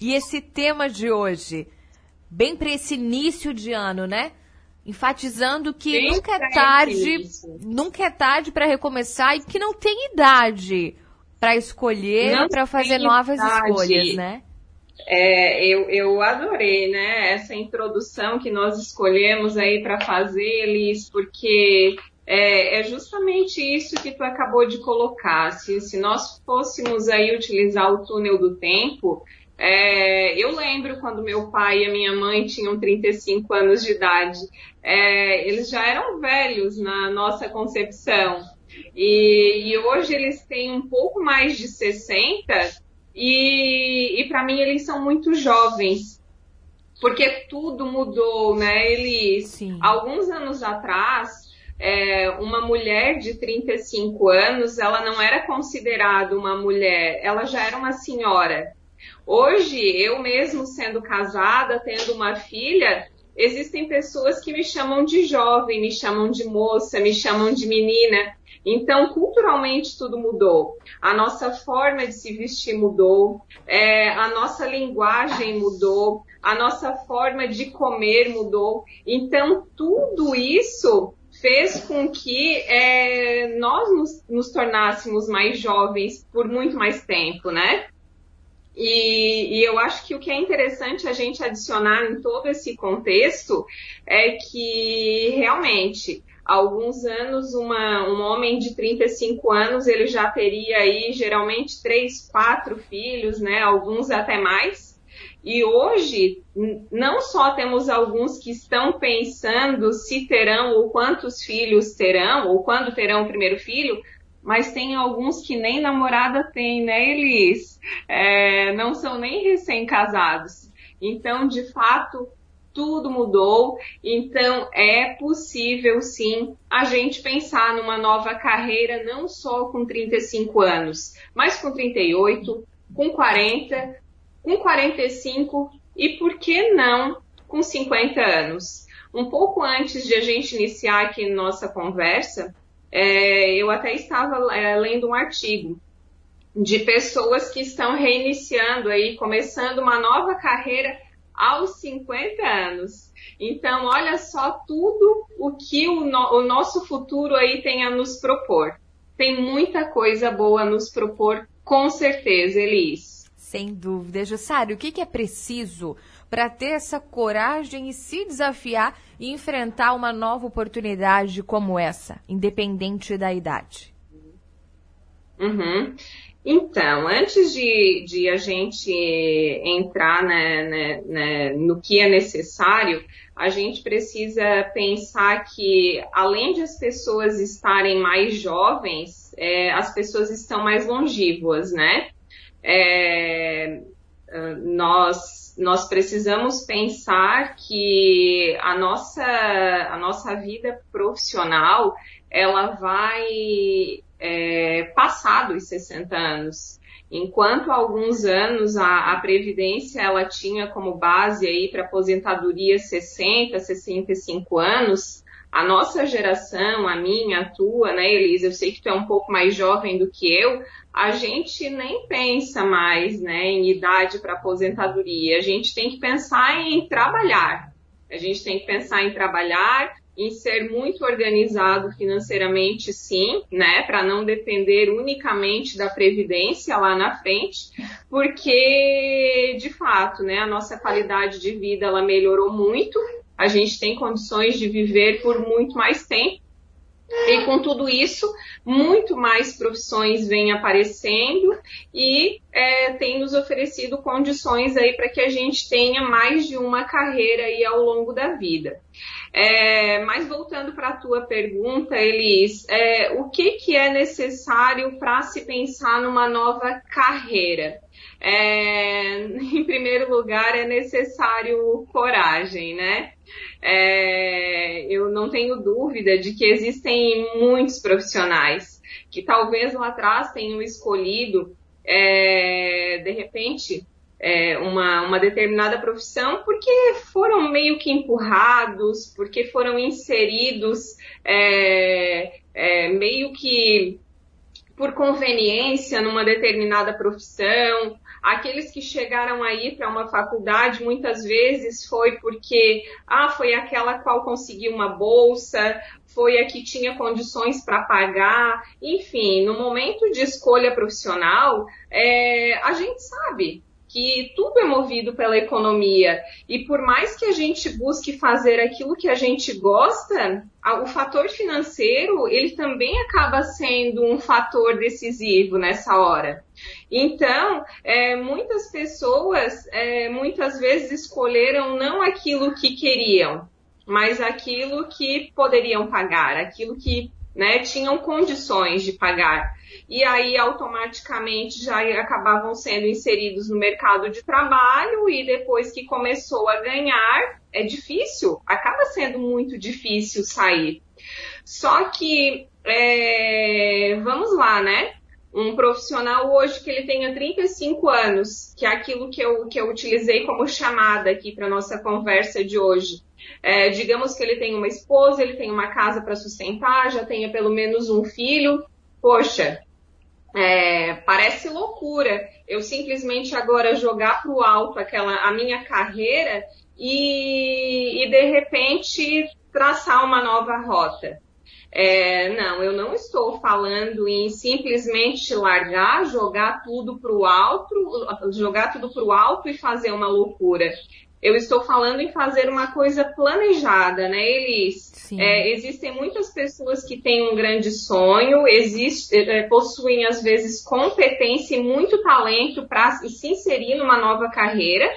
E esse tema de hoje, bem para esse início de ano, né? Enfatizando que bem nunca é tarde, nunca é tarde para recomeçar e que não tem idade para escolher, para fazer novas idade. escolhas, né? É, eu, eu adorei, né, essa introdução que nós escolhemos aí para fazer, Elis, porque é, é, justamente isso que tu acabou de colocar. Se, se nós fôssemos aí utilizar o túnel do tempo, é, eu lembro quando meu pai e a minha mãe tinham 35 anos de idade. É, eles já eram velhos na nossa concepção. E, e, hoje eles têm um pouco mais de 60 e, e para mim eles são muito jovens. Porque tudo mudou, né? Eles, Sim. alguns anos atrás, é, uma mulher de 35 anos, ela não era considerada uma mulher, ela já era uma senhora. Hoje, eu mesmo sendo casada, tendo uma filha, existem pessoas que me chamam de jovem, me chamam de moça, me chamam de menina. Então, culturalmente, tudo mudou. A nossa forma de se vestir mudou, é, a nossa linguagem mudou, a nossa forma de comer mudou. Então, tudo isso fez com que é, nós nos, nos, tornássemos mais jovens por muito mais tempo, né? E, e, eu acho que o que é interessante a gente adicionar em todo esse contexto é que realmente há alguns anos uma, um homem de 35 anos ele já teria aí geralmente três, quatro filhos, né? Alguns até mais. E hoje, não só temos alguns que estão pensando se terão ou quantos filhos terão, ou quando terão o primeiro filho, mas tem alguns que nem namorada tem, né, Elis? É, não são nem recém-casados. Então, de fato, tudo mudou. Então, é possível sim a gente pensar numa nova carreira, não só com 35 anos, mas com 38, com 40, com 45 e por que não com 50 anos? Um pouco antes de a gente iniciar aqui nossa conversa, é, eu até estava é, lendo um artigo de pessoas que estão reiniciando aí, começando uma nova carreira aos 50 anos. Então, olha só tudo o que o, no, o nosso futuro aí tem a nos propor. Tem muita coisa boa a nos propor, com certeza, Elis. Sem dúvida. Jussário, o que, que é preciso para ter essa coragem e se desafiar e enfrentar uma nova oportunidade como essa, independente da idade? Uhum. Então, antes de, de, a gente entrar né, né, né, no que é necessário, a gente precisa pensar que, além de as pessoas estarem mais jovens, é, as pessoas estão mais longívas, né? é, nós, nós precisamos pensar que a nossa, a nossa vida profissional ela vai é, passar dos 60 anos. Enquanto há alguns anos a, a Previdência ela tinha como base aí para aposentadoria 60, 65 anos, a nossa geração, a minha, a tua, né, Elisa, eu sei que tu é um pouco mais jovem do que eu, a gente nem pensa mais, né, em idade para aposentadoria. A gente tem que pensar em trabalhar. A gente tem que pensar em trabalhar, em ser muito organizado financeiramente, sim, né, para não depender unicamente da previdência lá na frente, porque de fato, né, a nossa qualidade de vida ela melhorou muito a gente tem condições de viver por muito mais tempo. E com tudo isso, muito mais profissões vêm aparecendo e é, tem nos oferecido condições aí para que a gente tenha mais de uma carreira aí ao longo da vida. É, mas voltando para a tua pergunta, Elis, é, o que, que é necessário para se pensar numa nova carreira? É, em primeiro lugar, é necessário coragem, né? É, eu não tenho dúvida de que existem muitos profissionais que talvez lá atrás tenham escolhido, é, de repente, é, uma, uma determinada profissão porque foram meio que empurrados, porque foram inseridos é, é, meio que por conveniência numa determinada profissão, Aqueles que chegaram aí para uma faculdade muitas vezes foi porque ah, foi aquela qual conseguiu uma bolsa, foi a que tinha condições para pagar, enfim, no momento de escolha profissional, é, a gente sabe que tudo é movido pela economia. E por mais que a gente busque fazer aquilo que a gente gosta, o fator financeiro, ele também acaba sendo um fator decisivo nessa hora. Então, é, muitas pessoas, é, muitas vezes escolheram não aquilo que queriam, mas aquilo que poderiam pagar, aquilo que né, tinham condições de pagar. E aí, automaticamente, já acabavam sendo inseridos no mercado de trabalho e depois que começou a ganhar, é difícil, acaba sendo muito difícil sair. Só que, é, vamos lá, né? Um profissional hoje que ele tenha 35 anos, que é aquilo que eu, que eu utilizei como chamada aqui para nossa conversa de hoje, é, digamos que ele tem uma esposa, ele tem uma casa para sustentar, já tenha pelo menos um filho. Poxa, é, parece loucura eu simplesmente agora jogar para o alto aquela a minha carreira e, e de repente traçar uma nova rota. É, não, eu não estou falando em simplesmente largar, jogar tudo para o alto, jogar tudo para o alto e fazer uma loucura. Eu estou falando em fazer uma coisa planejada, né, Elis? É, existem muitas pessoas que têm um grande sonho, existe, é, possuem às vezes competência e muito talento para se inserir numa nova carreira,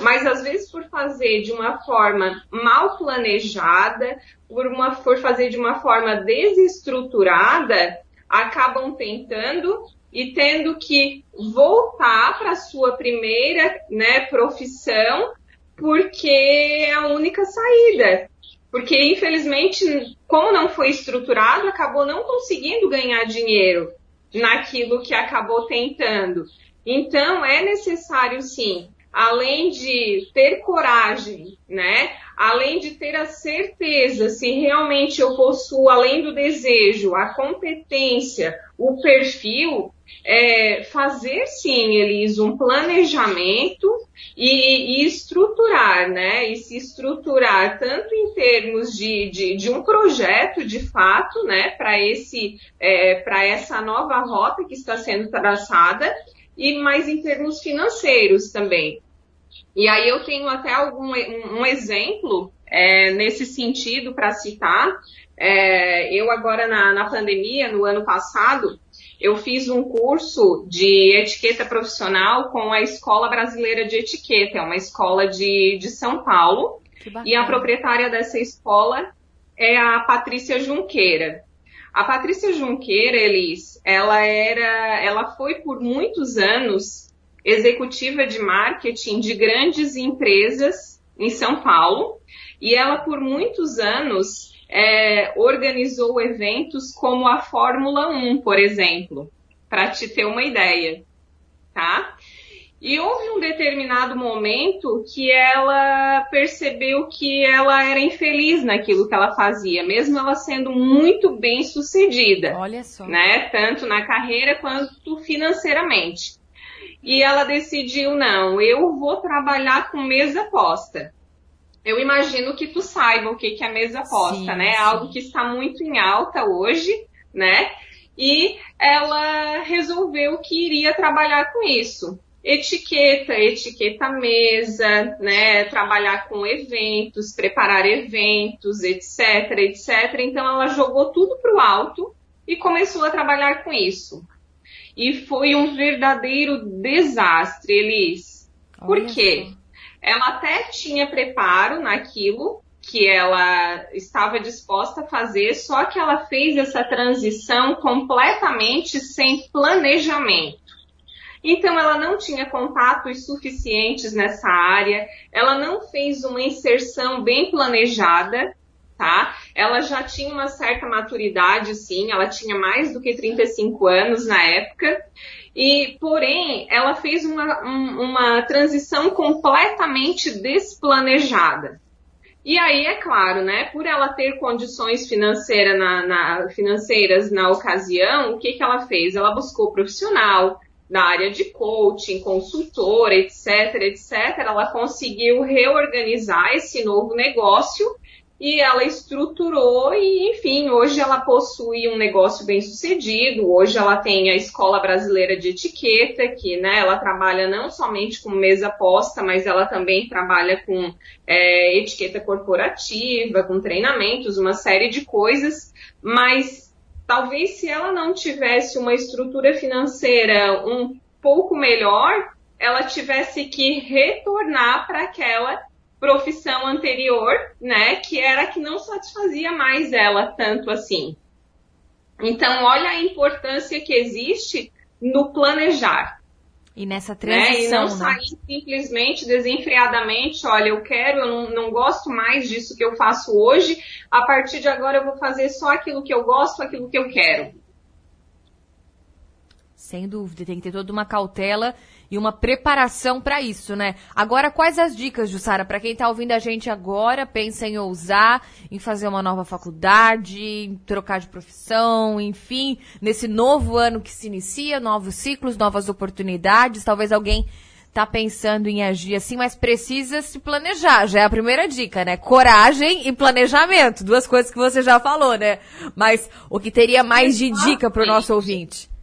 mas às vezes por fazer de uma forma mal planejada, por, uma, por fazer de uma forma desestruturada, acabam tentando e tendo que voltar para sua primeira né, profissão porque é a única saída. Porque, infelizmente, como não foi estruturado, acabou não conseguindo ganhar dinheiro naquilo que acabou tentando. Então, é necessário, sim, além de ter coragem, né? Além de ter a certeza se realmente eu possuo, além do desejo, a competência, o perfil, é, fazer sim, Elis, um planejamento e, e, estruturar, né? E se estruturar tanto em termos de, de, de um projeto de fato, né, para esse é, para essa nova rota que está sendo traçada, e mais em termos financeiros também. E aí eu tenho até algum um, um exemplo é, nesse sentido para citar. É, eu agora na, na pandemia, no ano passado, eu fiz um curso de etiqueta profissional com a Escola Brasileira de Etiqueta, é uma escola de, de São Paulo. E a proprietária dessa escola é a Patrícia Junqueira. A Patrícia Junqueira, Elis, ela era, ela foi por muitos anos executiva de marketing de grandes empresas em São Paulo e ela por muitos anos é, organizou eventos como a Fórmula 1, por exemplo, para te ter uma ideia, tá? E houve um determinado momento que ela percebeu que ela era infeliz naquilo que ela fazia, mesmo ela sendo muito bem sucedida. Olha só. Né? Tanto na carreira quanto financeiramente. E ela decidiu, não, eu vou trabalhar com mesa posta eu imagino que tu saiba o que, que é mesa posta, sim, né? Sim. Algo que está muito em alta hoje, né? E ela resolveu que iria trabalhar com isso. Etiqueta, etiqueta mesa, né? Trabalhar com eventos, preparar eventos, etc, etc. Então ela jogou tudo para o alto e começou a trabalhar com isso. E foi um verdadeiro desastre, Elis. Por quê? Ela até tinha preparo naquilo que ela estava disposta a fazer, só que ela fez essa transição completamente sem planejamento. Então, ela não tinha contatos suficientes nessa área, ela não fez uma inserção bem planejada, tá? Ela já tinha uma certa maturidade, sim, ela tinha mais do que 35 anos na época, e, porém, ela fez uma, um, uma transição completamente desplanejada. E aí, é claro, né, por ela ter condições financeira na, na, financeiras na ocasião, o que, que ela fez? Ela buscou profissional, na área de coaching, consultora, etc, etc, ela conseguiu reorganizar esse novo negócio e ela estruturou e, enfim, hoje ela possui um negócio bem sucedido. Hoje ela tem a Escola Brasileira de Etiqueta, que né, ela trabalha não somente com mesa posta, mas ela também trabalha com é, etiqueta corporativa, com treinamentos, uma série de coisas. Mas talvez se ela não tivesse uma estrutura financeira um pouco melhor, ela tivesse que retornar para aquela profissão anterior, né, que era que não satisfazia mais ela tanto assim. Então, olha a importância que existe no planejar. E nessa transição, né? E não né? sair simplesmente desenfreadamente, olha, eu quero, eu não, não gosto mais disso que eu faço hoje, a partir de agora eu vou fazer só aquilo que eu gosto, aquilo que eu quero. Sem dúvida, tem que ter toda uma cautela e uma preparação para isso, né? Agora, quais as dicas, Jussara, para quem está ouvindo a gente agora, pensa em ousar, em fazer uma nova faculdade, em trocar de profissão, enfim, nesse novo ano que se inicia, novos ciclos, novas oportunidades, talvez alguém tá pensando em agir assim, mas precisa se planejar. Já é a primeira dica, né? Coragem e planejamento. Duas coisas que você já falou, né? Mas o que teria mais de dica para o nosso ouvinte?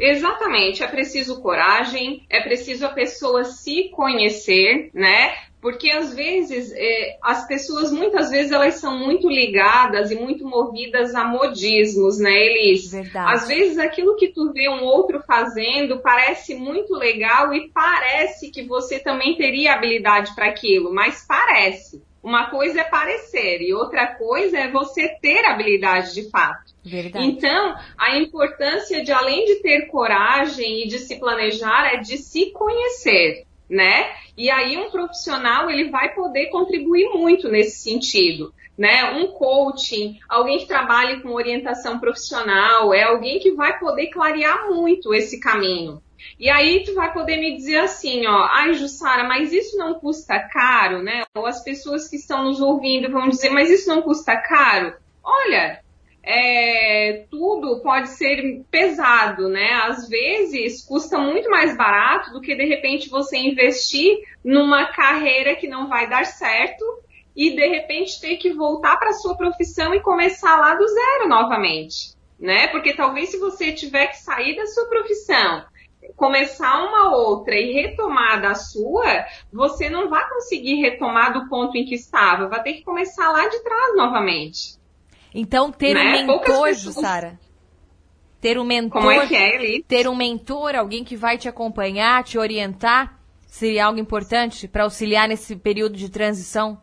Exatamente, é preciso coragem, é preciso a pessoa se conhecer, né? Porque às vezes é, as pessoas muitas vezes elas são muito ligadas e muito movidas a modismos, né, Elis? Verdade. Às vezes aquilo que tu vê um outro fazendo parece muito legal e parece que você também teria habilidade para aquilo, mas parece. Uma coisa é parecer e outra coisa é você ter habilidade de fato. Verdade. Então, a importância de, além de ter coragem e de se planejar, é de se conhecer, né? E aí um profissional, ele vai poder contribuir muito nesse sentido. Né, um coaching, alguém que trabalhe com orientação profissional, é alguém que vai poder clarear muito esse caminho. E aí tu vai poder me dizer assim, ó, ai Jussara, mas isso não custa caro, né? Ou as pessoas que estão nos ouvindo vão dizer, mas isso não custa caro? Olha, é, tudo pode ser pesado, né? Às vezes custa muito mais barato do que de repente você investir numa carreira que não vai dar certo e de repente ter que voltar para sua profissão e começar lá do zero novamente, né? Porque talvez se você tiver que sair da sua profissão começar uma outra e retomar da sua, você não vai conseguir retomar do ponto em que estava, vai ter que começar lá de trás novamente. Então, ter né? um mentor, pessoas... Sara. Ter um mentor. Como é que é, Eli? Ter um mentor, alguém que vai te acompanhar, te orientar, seria algo importante para auxiliar nesse período de transição?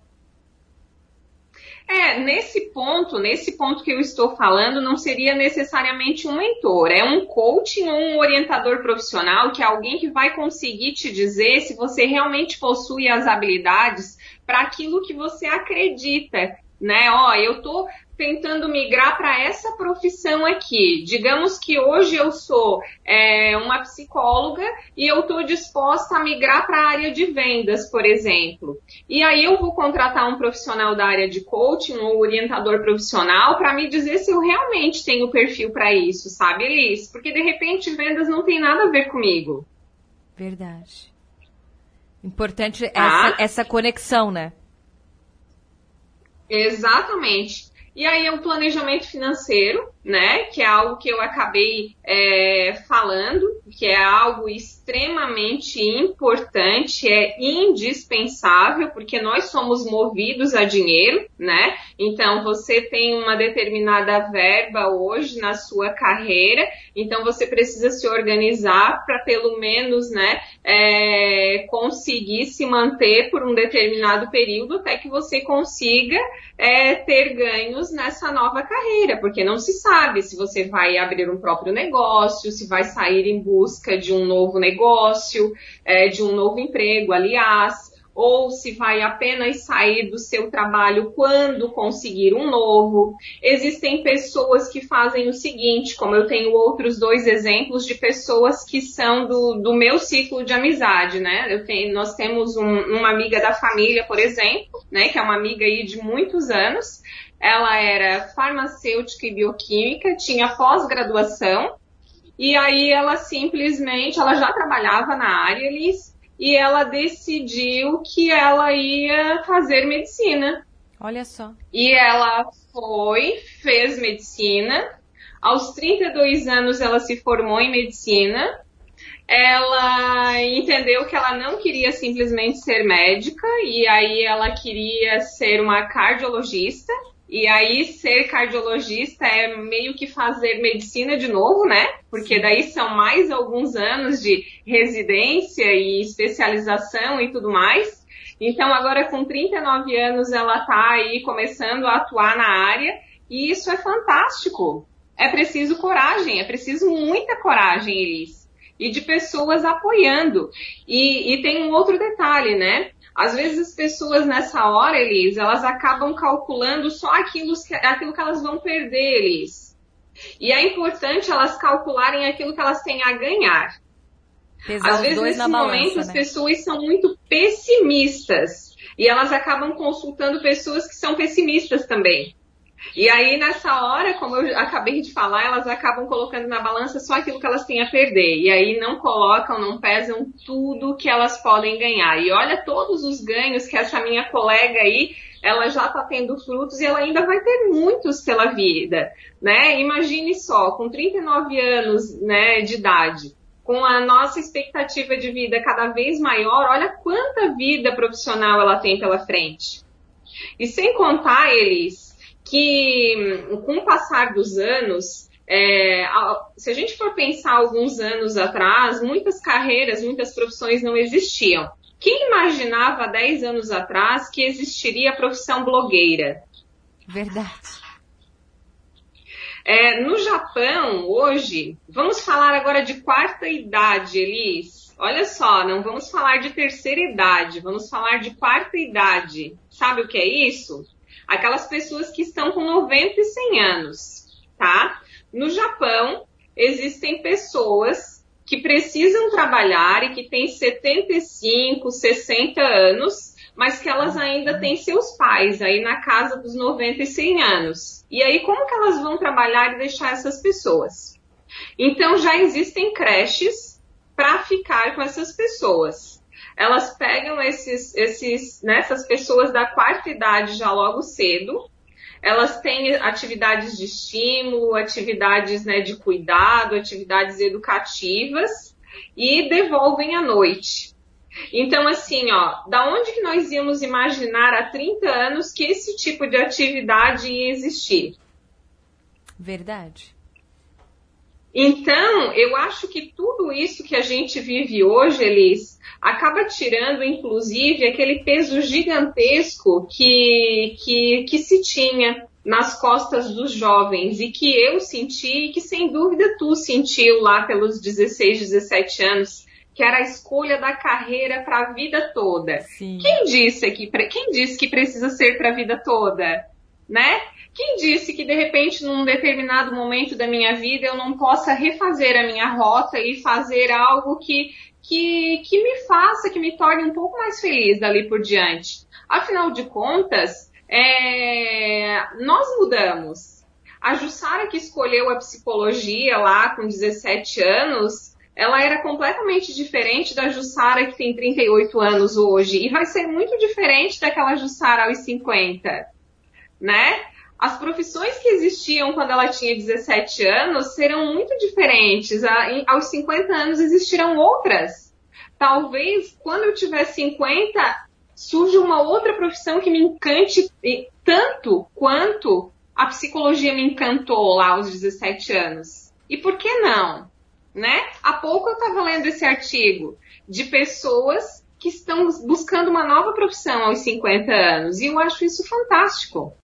É, nesse ponto, nesse ponto que eu estou falando, não seria necessariamente um mentor, é um coaching ou um orientador profissional, que é alguém que vai conseguir te dizer se você realmente possui as habilidades para aquilo que você acredita, né? Ó, eu tô tentando migrar para essa profissão aqui. Digamos que hoje eu sou é, uma psicóloga e eu estou disposta a migrar para a área de vendas, por exemplo. E aí eu vou contratar um profissional da área de coaching, um orientador profissional, para me dizer se eu realmente tenho perfil para isso, sabe, Elis? Porque de repente vendas não tem nada a ver comigo. Verdade. Importante ah. essa, essa conexão, né? Exatamente. E aí é o planejamento financeiro, né? Que é algo que eu acabei é, falando, que é algo extremamente importante, é indispensável, porque nós somos movidos a dinheiro, né? Então você tem uma determinada verba hoje na sua carreira, então você precisa se organizar para pelo menos, né, é, conseguir se manter por um determinado período até que você consiga é, ter ganhos nessa nova carreira, porque não se sabe se você vai abrir um próprio negócio, se vai sair em busca de um novo negócio, é, de um novo emprego, aliás, ou se vai apenas sair do seu trabalho quando conseguir um novo. Existem pessoas que fazem o seguinte, como eu tenho outros dois exemplos de pessoas que são do, do meu ciclo de amizade, né? Tenho, nós temos um, uma amiga da família, por exemplo, né, que é uma amiga aí de muitos anos. Ela era farmacêutica e bioquímica, tinha pós-graduação, e aí ela simplesmente, ela já trabalhava na área, Elis, e ela decidiu que ela ia fazer medicina. Olha só. E ela foi, fez medicina. Aos 32 anos ela se formou em medicina. Ela entendeu que ela não queria simplesmente ser médica e aí ela queria ser uma cardiologista. E aí, ser cardiologista é meio que fazer medicina de novo, né? Porque daí são mais alguns anos de residência e especialização e tudo mais. Então, agora com 39 anos, ela está aí começando a atuar na área e isso é fantástico. É preciso coragem, é preciso muita coragem, Elis. E de pessoas apoiando. E, e tem um outro detalhe, né? Às vezes as pessoas nessa hora, Elis, elas acabam calculando só aquilo que, aquilo que elas vão perder, Elis. E é importante elas calcularem aquilo que elas têm a ganhar. Pesar Às vezes, nesse momento, balança, as né? pessoas são muito pessimistas. E elas acabam consultando pessoas que são pessimistas também. E aí, nessa hora, como eu acabei de falar, elas acabam colocando na balança só aquilo que elas têm a perder. E aí não colocam, não pesam tudo que elas podem ganhar. E olha todos os ganhos que essa minha colega aí, ela já está tendo frutos e ela ainda vai ter muitos pela vida, né? Imagine só, com 39 anos, né, de idade, com a nossa expectativa de vida cada vez maior, olha quanta vida profissional ela tem pela frente. E sem contar, eles que com o passar dos anos, é, se a gente for pensar alguns anos atrás, muitas carreiras, muitas profissões não existiam. Quem imaginava há 10 anos atrás que existiria a profissão blogueira? Verdade. É, no Japão, hoje, vamos falar agora de quarta idade, Elis. Olha só, não vamos falar de terceira idade, vamos falar de quarta idade. Sabe o que é isso? Aquelas pessoas que estão com 90 e 100 anos, tá? No Japão, existem pessoas que precisam trabalhar e que têm 75, 60 anos, mas que elas ainda têm seus pais aí na casa dos 90 e 100 anos. E aí, como que elas vão trabalhar e deixar essas pessoas? Então, já existem creches para ficar com essas pessoas elas pegam esses, esses, nessas né, pessoas da quarta idade já logo cedo. Elas têm atividades de estímulo, atividades né, de cuidado, atividades educativas e devolvem à noite. Então, assim, ó, da onde que nós íamos imaginar há 30 anos que esse tipo de atividade ia existir? Verdade. Então, eu acho que tudo isso que a gente vive hoje, Elis, acaba tirando, inclusive, aquele peso gigantesco que, que, que se tinha nas costas dos jovens e que eu senti e que sem dúvida tu sentiu lá pelos 16, 17 anos, que era a escolha da carreira para a vida toda. Sim. Quem disse que quem disse que precisa ser para a vida toda, né? Quem disse que de repente num determinado momento da minha vida eu não possa refazer a minha rota e fazer algo que que, que me faça, que me torne um pouco mais feliz dali por diante. Afinal de contas, é, nós mudamos. A Jussara que escolheu a psicologia lá com 17 anos, ela era completamente diferente da Jussara que tem 38 anos hoje. E vai ser muito diferente daquela Jussara aos 50, né? As profissões que existiam quando ela tinha 17 anos serão muito diferentes. Aos 50 anos existirão outras. Talvez quando eu tiver 50 surja uma outra profissão que me encante tanto quanto a psicologia me encantou lá aos 17 anos. E por que não? Né? Há pouco eu estava lendo esse artigo de pessoas que estão buscando uma nova profissão aos 50 anos e eu acho isso fantástico.